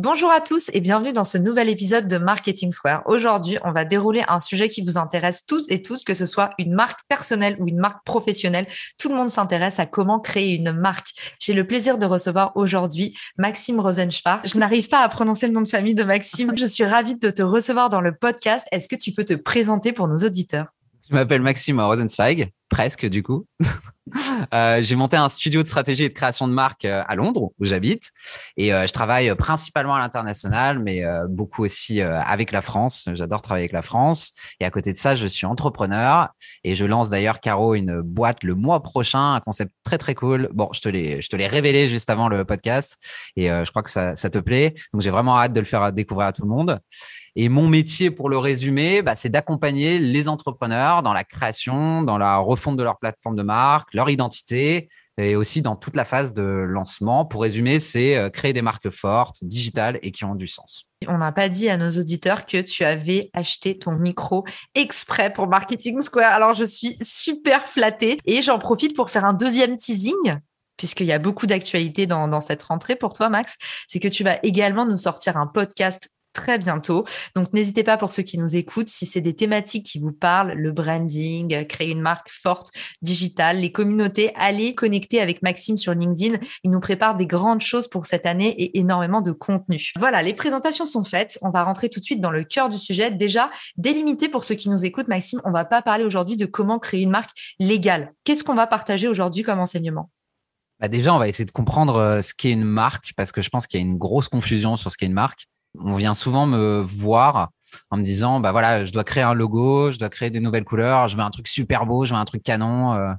Bonjour à tous et bienvenue dans ce nouvel épisode de Marketing Square. Aujourd'hui, on va dérouler un sujet qui vous intéresse tous et toutes, que ce soit une marque personnelle ou une marque professionnelle. Tout le monde s'intéresse à comment créer une marque. J'ai le plaisir de recevoir aujourd'hui Maxime Rosenschwarz. Je n'arrive pas à prononcer le nom de famille de Maxime. Je suis ravie de te recevoir dans le podcast. Est-ce que tu peux te présenter pour nos auditeurs? Je m'appelle Maxime Rosenzweig, presque du coup. Euh, j'ai monté un studio de stratégie et de création de marque euh, à Londres, où j'habite. Et euh, je travaille principalement à l'international, mais beaucoup aussi avec la France. J'adore travailler avec la France. Et à côté de ça, je suis entrepreneur. Et je lance d'ailleurs, Caro, une boîte le mois prochain, un concept très, très cool. Bon, je te l'ai, je te révélé juste avant le podcast. Et je crois que ça, ça te plaît. Donc, j'ai vraiment hâte de le faire découvrir à tout le monde. Et mon métier, pour le résumer, bah, c'est d'accompagner les entrepreneurs dans la création, dans la refonte de leur plateforme de marque, leur identité et aussi dans toute la phase de lancement. Pour résumer, c'est euh, créer des marques fortes, digitales et qui ont du sens. On n'a pas dit à nos auditeurs que tu avais acheté ton micro exprès pour Marketing Square. Alors, je suis super flattée et j'en profite pour faire un deuxième teasing puisqu'il y a beaucoup d'actualités dans, dans, cette rentrée pour toi, Max, c'est que tu vas également nous sortir un podcast très bientôt. Donc, n'hésitez pas pour ceux qui nous écoutent, si c'est des thématiques qui vous parlent, le branding, euh, créer une marque forte, digitale, les communautés, allez connecter avec Maxime sur LinkedIn. Il nous prépare des grandes choses pour cette année et énormément de contenu. Voilà, les présentations sont faites. On va rentrer tout de suite dans le cœur du sujet. Déjà, délimité pour ceux qui nous écoutent, Maxime, on va pas parler aujourd'hui de comment créer une marque légale. Qu'est-ce qu'on va partager aujourd'hui comme enseignement? Bah déjà, on va essayer de comprendre euh, ce qu'est une marque parce que je pense qu'il y a une grosse confusion sur ce qu'est une marque on vient souvent me voir en me disant bah voilà je dois créer un logo je dois créer des nouvelles couleurs je veux un truc super beau je veux un truc canon euh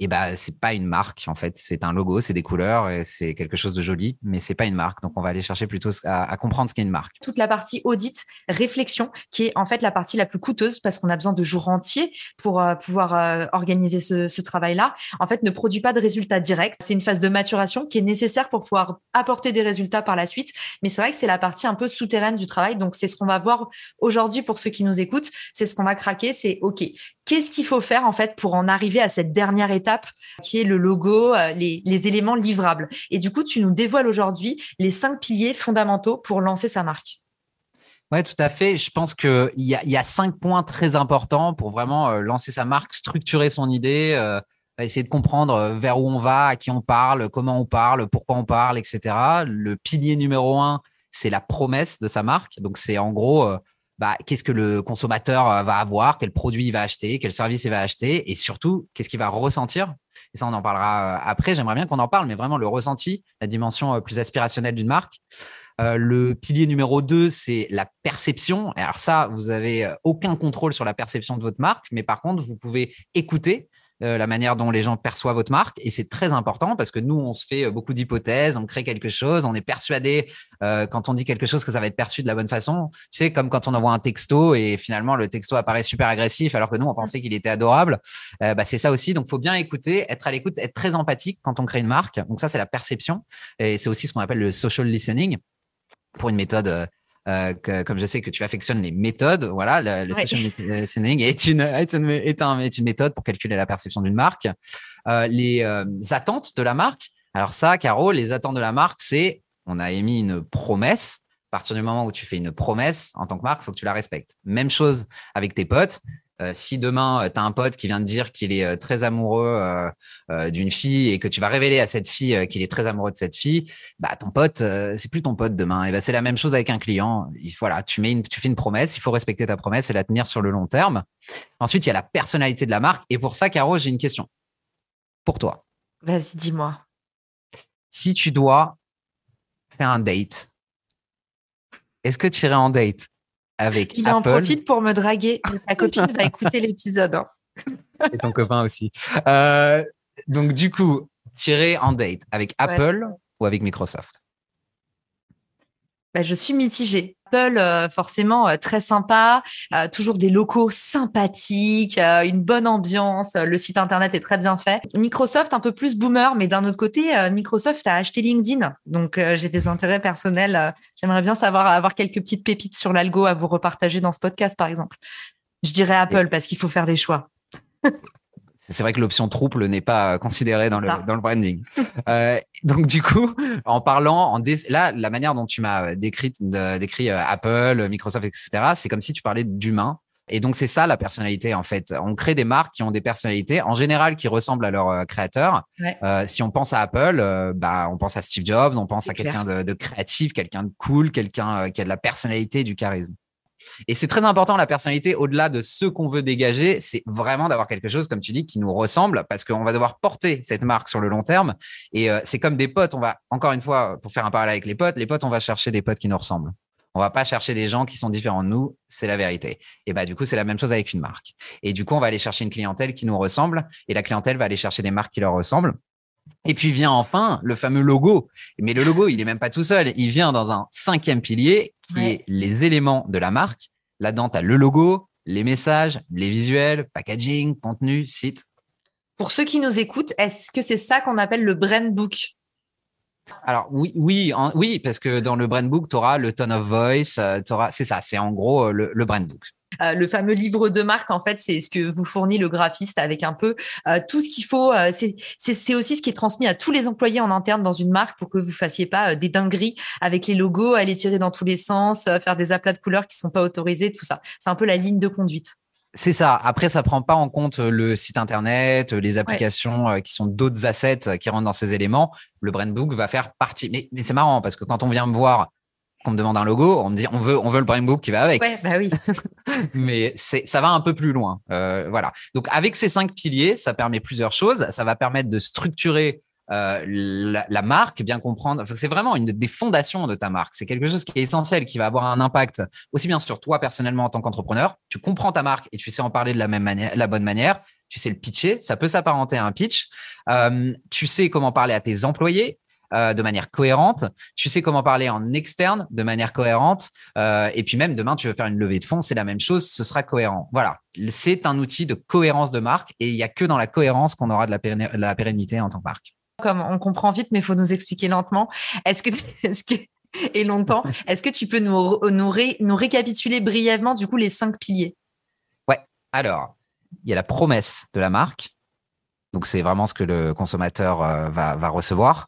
et bah c'est pas une marque en fait, c'est un logo, c'est des couleurs et c'est quelque chose de joli, mais c'est pas une marque. Donc on va aller chercher plutôt à, comprendre ce qu'est une marque. Toute la partie audit, réflexion, qui est en fait la partie la plus coûteuse parce qu'on a besoin de jours entiers pour euh, pouvoir euh, organiser ce, ce travail-là. En fait, ne produit pas de résultats directs. C'est une phase de maturation qui est nécessaire pour pouvoir apporter des résultats par la suite. Mais c'est vrai que c'est la partie un peu souterraine du travail. Donc c'est ce qu'on va voir aujourd'hui pour ceux qui nous écoutent. C'est ce qu'on va craquer. C'est OK. Qu'est-ce qu'il faut faire en fait pour en arriver à cette dernière étape qui est le logo, euh, les, éléments livrables? Et du coup, tu nous dévoiles aujourd'hui les cinq piliers fondamentaux pour lancer sa marque. Oui, tout à fait. Je pense qu'il y a, cinq points très importants pour vraiment euh, lancer sa marque, structurer son idée, euh, essayer de comprendre vers où on va, à qui on parle, comment on parle, pourquoi on parle, etc. Le pilier numéro un, c'est la promesse de sa marque. Donc, c'est en gros bah, qu'est-ce que le consommateur euh, va avoir, quel produit il va acheter, quel service il va acheter, et surtout, qu'est-ce qu'il va ressentir. Et ça, on en parlera euh, après. J'aimerais bien qu'on en parle, mais vraiment le ressenti, la dimension euh, plus aspirationnelle d'une marque. le pilier numéro 2, c'est la perception. Alors ça, vous avez aucun contrôle sur la perception de votre marque, mais par contre, vous pouvez écouter euh, la manière dont les gens perçoivent votre marque. Et c'est très important parce que nous, on se fait euh, beaucoup d'hypothèses, on crée quelque chose, on est persuadé euh, quand on dit quelque chose que ça va être perçu de la bonne façon. Tu sais, comme quand on envoie un texto et finalement le texto apparaît super agressif alors que nous, on pensait qu'il était adorable. bah, c'est ça aussi. Donc, faut bien écouter, être à l'écoute, être très empathique quand on crée une marque. Donc ça, c'est la perception. Et c'est aussi ce qu'on appelle le social listening pour une méthode euh, comme je sais que tu affectionnes les méthodes, voilà, le, session listening est une, est, une, est, une méthode pour calculer la perception d'une marque. Euh, les euh, attentes de la marque. Alors ça, Caro, les attentes de la marque, c'est on a émis une promesse. À partir du moment où tu fais une promesse en tant que marque, il faut que tu la respectes. Même chose avec tes potes. Euh, si demain, euh, tu as un pote qui vient te dire qu'il est euh, très amoureux d'une fille et que tu vas révéler à cette fille qu'il est très amoureux de cette fille, bah ton pote, c'est plus ton pote demain. Et bah, c'est la même chose avec un client. Il, voilà, tu, mets une, tu fais une promesse, il faut respecter ta promesse et la tenir sur le long terme. Ensuite, il y a la personnalité de la marque. Et pour ça, Caro, j'ai une question pour toi. Vas-y, dis-moi. Si tu dois faire un date est-ce que tu irais en date? Avec Il en profite pour me draguer. Ta copine va écouter l'épisode. Hein. Et ton copain aussi. Euh, donc, du coup, tirer en date avec Apple ou avec Microsoft? Bah, Je suis mitigée. Apple, euh, forcément, euh, très sympa, euh, toujours des locaux sympathiques, une bonne ambiance, le site internet est très bien fait. Microsoft, un peu plus boomer, mais d'un autre côté, Microsoft a acheté LinkedIn. Donc, j'ai des intérêts personnels. J'aimerais bien savoir avoir quelques petites pépites sur l'algo à vous repartager dans ce podcast, par exemple. Je dirais Apple parce qu'il faut faire des choix. c'est vrai que l'option trouble n'est pas considérée dans le, dans le branding. euh, donc du coup, en parlant, en là, la manière dont tu m'as décrit, décrit euh, Apple, Microsoft, etc., c'est comme si tu parlais d'humain. Et donc c'est ça la personnalité en fait. On crée des marques qui ont des personnalités en général qui ressemblent à leurs euh, créateurs. Euh, si on pense à Apple, euh, bah on pense à Steve Jobs, on pense à quelqu'un de, de, créatif, quelqu'un de cool, quelqu'un qui a de la personnalité, du charisme. Et c'est très important, la personnalité, au-delà de ce qu'on veut dégager, c'est vraiment d'avoir quelque chose, comme tu dis, qui nous ressemble, parce qu'on va devoir porter cette marque sur le long terme. Et euh, c'est comme des potes, on va, encore une fois, pour faire un parallèle avec les potes, les potes, on va chercher des potes qui nous ressemblent. On va pas chercher des gens qui sont différents de nous, c'est la vérité. Et bah du coup, c'est la même chose avec une marque. Et du coup, on va aller chercher une clientèle qui nous ressemble et la clientèle va aller chercher des marques qui leur ressemblent. Et puis vient enfin le fameux logo. Mais le logo, il est même pas tout seul. Il vient dans un cinquième pilier qui est les éléments de la marque. Là-dedans, tu as le logo, les messages, les visuels, packaging, contenu, site. Pour ceux qui nous écoutent, est-ce que c'est ça qu'on appelle le brand book? Alors oui, oui, oui, parce que dans le brand book, tu auras le tone of voice, euh, c'est ça, c'est en gros euh, le brand book. Euh, le fameux livre de marque, en fait, c'est ce que vous fournit le graphiste avec un peu euh, tout ce qu'il faut. Euh, c'est aussi ce qui est transmis à tous les employés en interne dans une marque pour que vous fassiez pas des dingueries avec les logos, aller tirer dans tous les sens, faire des aplats de couleurs qui sont pas autorisés, tout ça. C'est un peu la ligne de conduite. C'est ça. Après, ça prend pas en compte le site internet, les applications qui sont d'autres assets qui rentrent dans ces éléments. Le brand book va faire partie. Mais, mais c'est marrant parce que quand on vient me voir qu'on me demande un logo, on me dit on veut on veut le Brain Book qui va avec. Ouais, bah oui. Mais c'est ça va un peu plus loin. Euh, voilà. Donc avec ces cinq piliers, ça permet plusieurs choses. Ça va permettre de structurer euh, la, la, marque, bien comprendre. Enfin, c'est vraiment une des fondations de ta marque. C'est quelque chose qui est essentiel, qui va avoir un impact aussi bien sur toi personnellement en tant qu'entrepreneur. Tu comprends ta marque et tu sais en parler de la même manière, la bonne manière. Tu sais le pitcher. Ça peut s'apparenter à un pitch. Euh, tu sais comment parler à tes employés. Euh, de manière cohérente. Tu sais comment parler en externe de manière cohérente. Euh, et puis même demain, tu veux faire une levée de fonds, c'est la même chose, ce sera cohérent. Voilà, c'est un outil de cohérence de marque et il n'y a que dans la cohérence qu'on aura de la, pérennité en tant que marque. Comme on comprend vite, mais il faut nous expliquer lentement. Est-ce que, que et longtemps, est-ce que tu peux nous, nous, nous récapituler brièvement du coup les cinq piliers? Ouais. Alors, il y a la promesse de la marque. Donc, c'est vraiment ce que le consommateur euh, va, va recevoir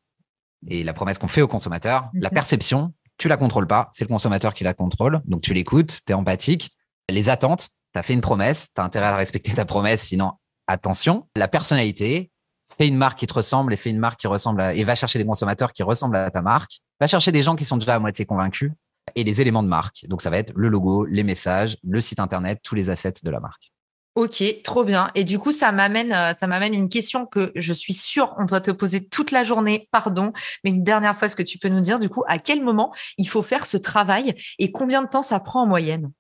et la promesse qu'on fait au consommateur. La mhm. perception, tu la contrôles pas, c'est le consommateur qui la contrôle. Donc tu l'écoutes, tu es empathique. Les attentes, tu as fait une promesse, tu as intérêt à respecter ta promesse, sinon attention. La personnalité, fais une marque qui te ressemble et fais une marque qui ressemble à, et va chercher des consommateurs qui ressemblent à ta marque. Va chercher des gens qui sont déjà à moitié convaincus et les éléments de marque. Donc ça va être le logo, les messages, le site internet, tous les assets de la marque. Ok, trop bien. Et du coup, ça m'amène, euh, ça m'amène une question que je suis sûre on doit te poser toute la journée. Pardon, mais une dernière fois, est-ce que tu peux nous dire du coup à quel moment il faut faire ce travail et combien de temps ça prend en moyenne?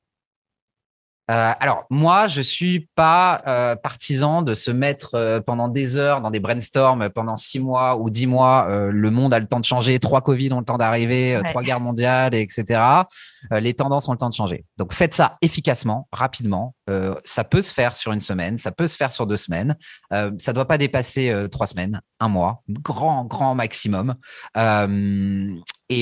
Euh, alors moi, je suis pas euh, partisan de se mettre euh, pendant des heures dans des brainstorms pendant six mois ou dix mois. Le monde a le temps de changer, trois Covid ont le temps d'arriver, trois guerres mondiales, etc. les tendances ont le temps de changer. Donc faites ça efficacement, rapidement. ça peut se faire sur une semaine, ça peut se faire sur deux semaines. ça doit pas dépasser trois semaines, un mois, grand grand maximum.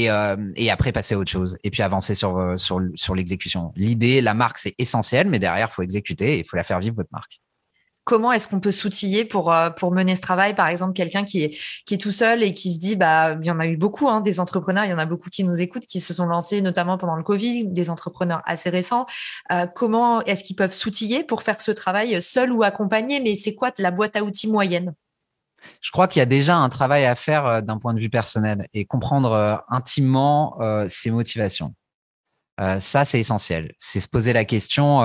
Euh, et, après passer à autre chose et puis avancer sur, euh, sur, sur l'exécution. L'idée, la marque, c'est essentiel, mais derrière, il faut exécuter et il faut la faire vivre, votre marque. Comment est-ce qu'on peut s'outiller pour, euh, pour mener ce travail? Par exemple, quelqu'un qui est, qui est tout seul et qui se dit, bah, il y en a eu beaucoup, hein, des entrepreneurs, il y en a beaucoup qui nous écoutent, qui se sont lancés notamment pendant le Covid, des entrepreneurs assez récents. comment est-ce qu'ils peuvent s'outiller pour faire ce travail seul ou accompagné? Mais c'est quoi la boîte à outils moyenne? Je crois qu'il y a déjà un travail à faire euh, d'un point de vue personnel et comprendre euh, intimement euh, ses motivations. ça, c'est essentiel. C'est se poser la question,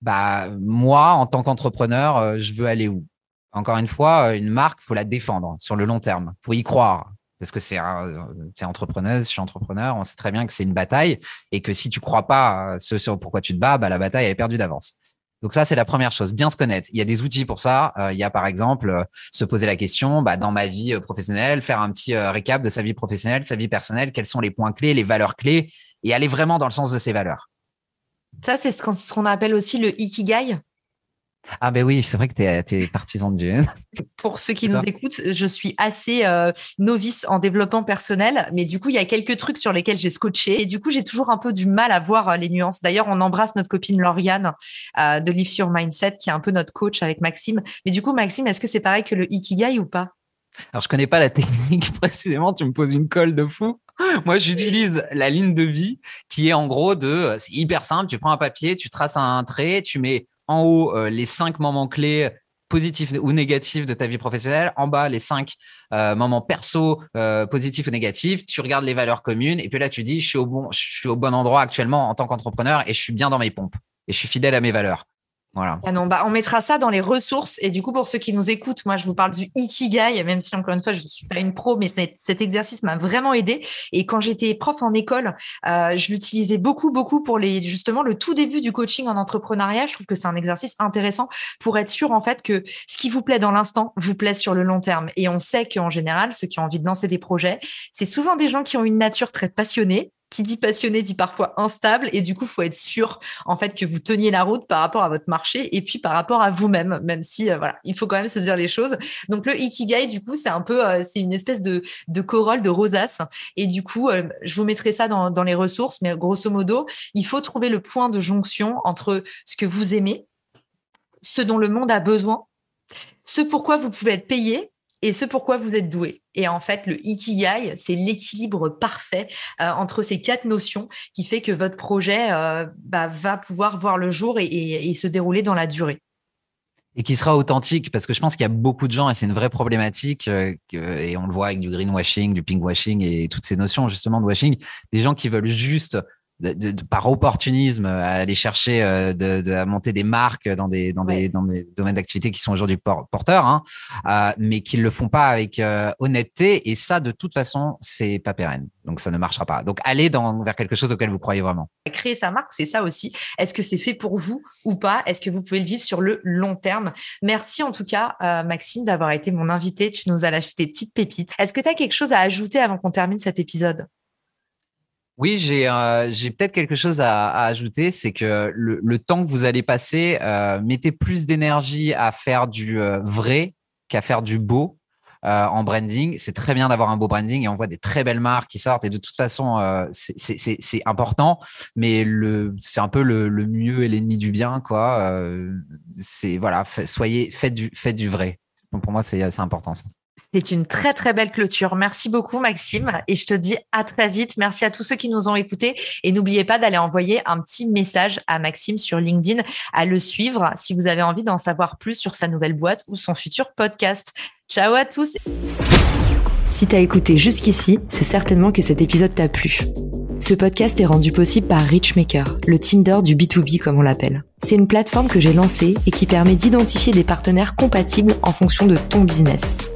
bah, moi, en tant qu'entrepreneur, je veux aller où? Encore une fois, une marque, faut la défendre sur le long terme. faut y croire. parce que c'est es entrepreneuse, je suis entrepreneur, on sait très bien que c'est une bataille et que si tu crois pas ce sur pourquoi tu te bats, bah, la bataille est perdue d'avance. Donc ça, c'est la première chose, bien se connaître. Il y a des outils pour ça. Euh, il y a par exemple euh, se poser la question, bah, dans ma vie euh, professionnelle, faire un petit récap de sa vie professionnelle, sa vie personnelle, quels sont les points clés, les valeurs clés, et aller vraiment dans le sens de ces valeurs. Ça, c'est ce qu'on appelle aussi le ikigai. Ah ben oui, c'est vrai que tu es, partisan de Dieu. Pour ceux qui nous écoutent, je suis assez euh, novice en développement personnel, mais du coup, il y a quelques trucs sur lesquels j'ai scotché et du coup, j'ai toujours un peu du mal à voir euh, les nuances. D'ailleurs, on embrasse notre copine Lauriane euh, de Live Your Mindset, qui est un peu notre coach avec Maxime. Mais du coup, Maxime, est-ce que c'est pareil que le Ikigai ou pas? Alors, je connais pas la technique précisément, tu me poses une colle de fou. Moi, j'utilise la ligne de vie qui est en gros de, c'est hyper simple, tu prends un papier, tu traces un trait, tu mets en haut, euh, les cinq moments clés positifs ou négatifs de ta vie professionnelle. En bas, les cinq euh, moments perso euh, positifs ou négatifs. Tu regardes les valeurs communes et puis là, tu dis, je suis au bon, je suis au bon endroit actuellement en tant qu'entrepreneur et je suis bien dans mes pompes et je suis fidèle à mes valeurs. Voilà. Ah bah, on mettra ça dans les ressources. Et du coup, pour ceux qui nous écoutent, moi, je vous parle du Ikigai, même si, encore une fois, je ne suis pas une pro, mais cet exercice m'a vraiment aidé. Et quand j'étais prof en école, euh, je l'utilisais beaucoup, beaucoup pour les, justement, le tout début du coaching en entrepreneuriat. Je trouve que c'est un exercice intéressant pour être sûr, en fait, que ce qui vous plaît dans l'instant vous plaît sur le long terme. Et on sait qu'en général, ceux qui ont envie de lancer des projets, c'est souvent des gens qui ont une nature très passionnée, qui dit passionné dit parfois instable et du coup, faut être sûr en fait que vous teniez la route par rapport à votre marché et puis par rapport à vous-même, même si euh, voilà, il faut quand même se dire les choses. Donc le ikigai, du coup, c'est un peu, euh, c'est une espèce de, corolle, de rosace et du coup, euh, je vous mettrai ça dans les ressources, mais grosso modo, il faut trouver le point de jonction entre ce que vous aimez, ce dont le monde a besoin, ce pourquoi vous pouvez être payé et ce pourquoi vous êtes doué. Et en fait, le ikigai, c'est l'équilibre parfait euh, entre ces quatre notions qui fait que votre projet euh, bah, va pouvoir voir le jour et, se dérouler dans la durée et qui sera authentique parce que je pense qu'il y a beaucoup de gens et c'est une vraie problématique euh, et on le voit avec du greenwashing, du pinkwashing et toutes ces notions justement de washing, des gens qui veulent juste de, par opportunisme à aller chercher euh, de, à monter des marques dans des dans des dans des domaines d'activité qui sont aujourd'hui porteurs hein, euh, mais qui le font pas avec euh, honnêteté. Et ça de toute façon c'est pas pérenne. Donc ça ne marchera pas. Donc allez dans vers quelque chose auquel vous croyez vraiment. Créer sa marque c'est ça aussi. Est-ce que c'est fait pour vous ou pas? Est-ce que vous pouvez le vivre sur le long terme? Merci en tout cas Maxime d'avoir été mon invité. Tu nous as lâché des petites pépites. Est-ce que tu as quelque chose à ajouter avant qu'on termine cet épisode? Oui, j'ai euh, j'ai peut-être quelque chose à, ajouter, c'est que le, temps que vous allez passer, euh, mettez plus d'énergie à faire du euh, vrai qu'à faire du beau en branding. C'est très bien d'avoir un beau branding et on voit des très belles marques qui sortent et de toute façon, c'est important, mais c'est un peu le, le mieux et l'ennemi du bien, quoi. c'est voilà, soyez faites du faites du vrai. Donc pour moi, c'est important ça. C'est une très très belle clôture. Merci beaucoup Maxime et je te dis à très vite. Merci à tous ceux qui nous ont écoutés et n'oubliez pas d'aller envoyer un petit message à Maxime sur LinkedIn, à le suivre si vous avez envie d'en savoir plus sur sa nouvelle boîte ou son futur podcast. Ciao à tous. Si t'as écouté jusqu'ici, c'est certainement que cet épisode t'a plu. Ce podcast est rendu possible par Richmaker, le Tinder du B2B comme on l'appelle. C'est une plateforme que j'ai lancée et qui permet d'identifier des partenaires compatibles en fonction de ton business.